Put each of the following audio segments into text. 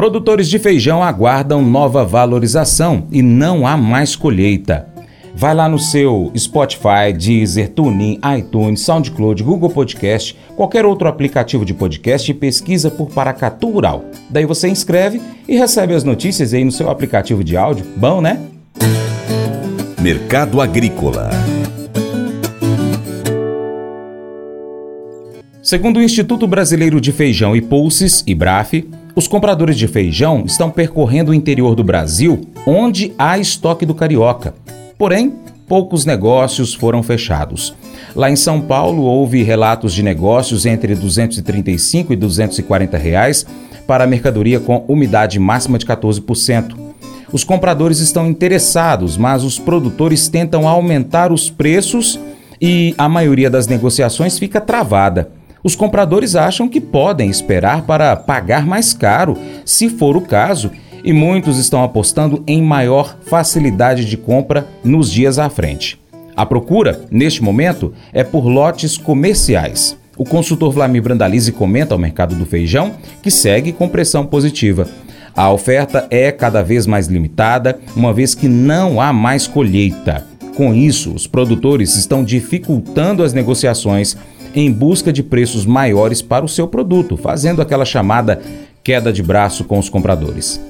Produtores de feijão aguardam nova valorização e não há mais colheita. Vai lá no seu Spotify, Deezer, TuneIn, iTunes, SoundCloud, Google Podcast, qualquer outro aplicativo de podcast e pesquisa por Paracatu Rural. Daí você inscreve e recebe as notícias aí no seu aplicativo de áudio. Bom, né? Mercado Agrícola Segundo o Instituto Brasileiro de Feijão e Pulses, IBRAF, os compradores de feijão estão percorrendo o interior do Brasil, onde há estoque do carioca. Porém, poucos negócios foram fechados. Lá em São Paulo, houve relatos de negócios entre 235 e 240 reais para a mercadoria com umidade máxima de 14%. Os compradores estão interessados, mas os produtores tentam aumentar os preços e a maioria das negociações fica travada. Os compradores acham que podem esperar para pagar mais caro, se for o caso, e muitos estão apostando em maior facilidade de compra nos dias à frente. A procura, neste momento, é por lotes comerciais. O consultor Vlamir Brandalize comenta ao mercado do feijão que segue com pressão positiva. A oferta é cada vez mais limitada, uma vez que não há mais colheita. Com isso, os produtores estão dificultando as negociações em busca de preços maiores para o seu produto, fazendo aquela chamada queda de braço com os compradores.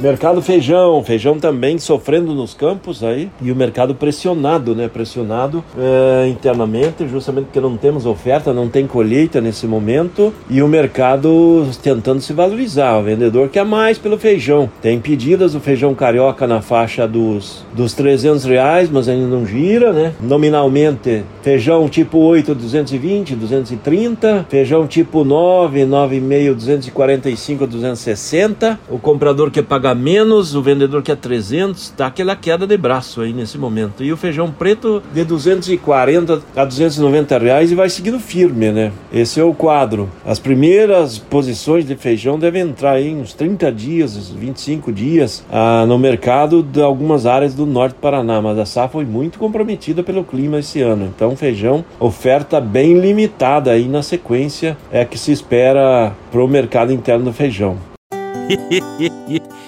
Mercado feijão, feijão também sofrendo nos campos aí e o mercado pressionado, né? Pressionado é, internamente, justamente porque não temos oferta, não tem colheita nesse momento e o mercado tentando se valorizar. O vendedor quer mais pelo feijão. Tem pedidas do feijão carioca na faixa dos, dos 300 reais, mas ainda não gira, né? Nominalmente, feijão tipo 8, 220, 230, feijão tipo 9, 9,5, 245, 260. O comprador quer pagar paga menos, o vendedor quer 300, tá aquela queda de braço aí nesse momento. E o feijão preto de 240 a 290 reais e vai seguindo firme, né? Esse é o quadro. As primeiras posições de feijão devem entrar aí uns 30 dias, 25 dias ah, no mercado de algumas áreas do norte do Paraná, mas a safra foi muito comprometida pelo clima esse ano. Então, feijão, oferta bem limitada aí na sequência é que se espera para o mercado interno do feijão.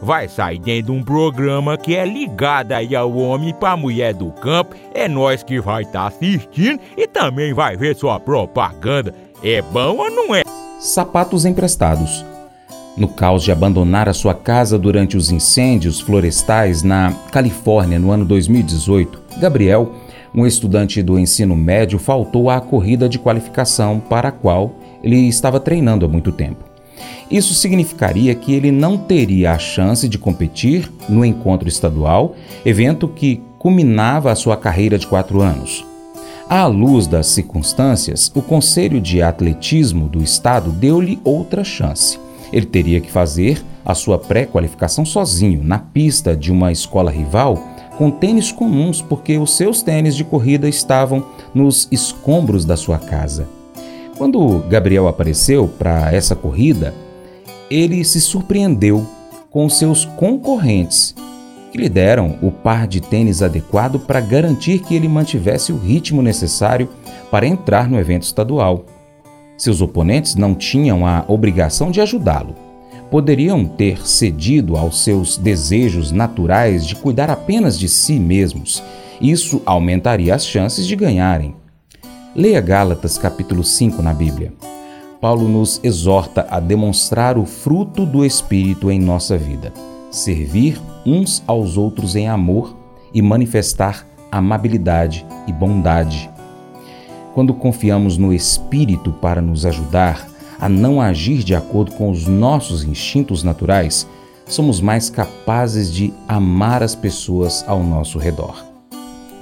vai sair dentro de um programa que é ligado aí ao homem para mulher do campo. É nós que vai estar tá assistindo e também vai ver sua propaganda. É bom ou não é? Sapatos emprestados. No caos de abandonar a sua casa durante os incêndios florestais na Califórnia no ano 2018, Gabriel, um estudante do ensino médio, faltou à corrida de qualificação para a qual ele estava treinando há muito tempo. Isso significaria que ele não teria a chance de competir no encontro estadual, evento que culminava a sua carreira de quatro anos. À luz das circunstâncias, o Conselho de Atletismo do Estado deu-lhe outra chance. Ele teria que fazer a sua pré-qualificação sozinho, na pista de uma escola rival, com tênis comuns, porque os seus tênis de corrida estavam nos escombros da sua casa. Quando Gabriel apareceu para essa corrida, ele se surpreendeu com seus concorrentes, que lhe deram o par de tênis adequado para garantir que ele mantivesse o ritmo necessário para entrar no evento estadual. Seus oponentes não tinham a obrigação de ajudá-lo. Poderiam ter cedido aos seus desejos naturais de cuidar apenas de si mesmos. Isso aumentaria as chances de ganharem. Leia Gálatas capítulo 5 na Bíblia. Paulo nos exorta a demonstrar o fruto do Espírito em nossa vida, servir uns aos outros em amor e manifestar amabilidade e bondade. Quando confiamos no Espírito para nos ajudar a não agir de acordo com os nossos instintos naturais, somos mais capazes de amar as pessoas ao nosso redor.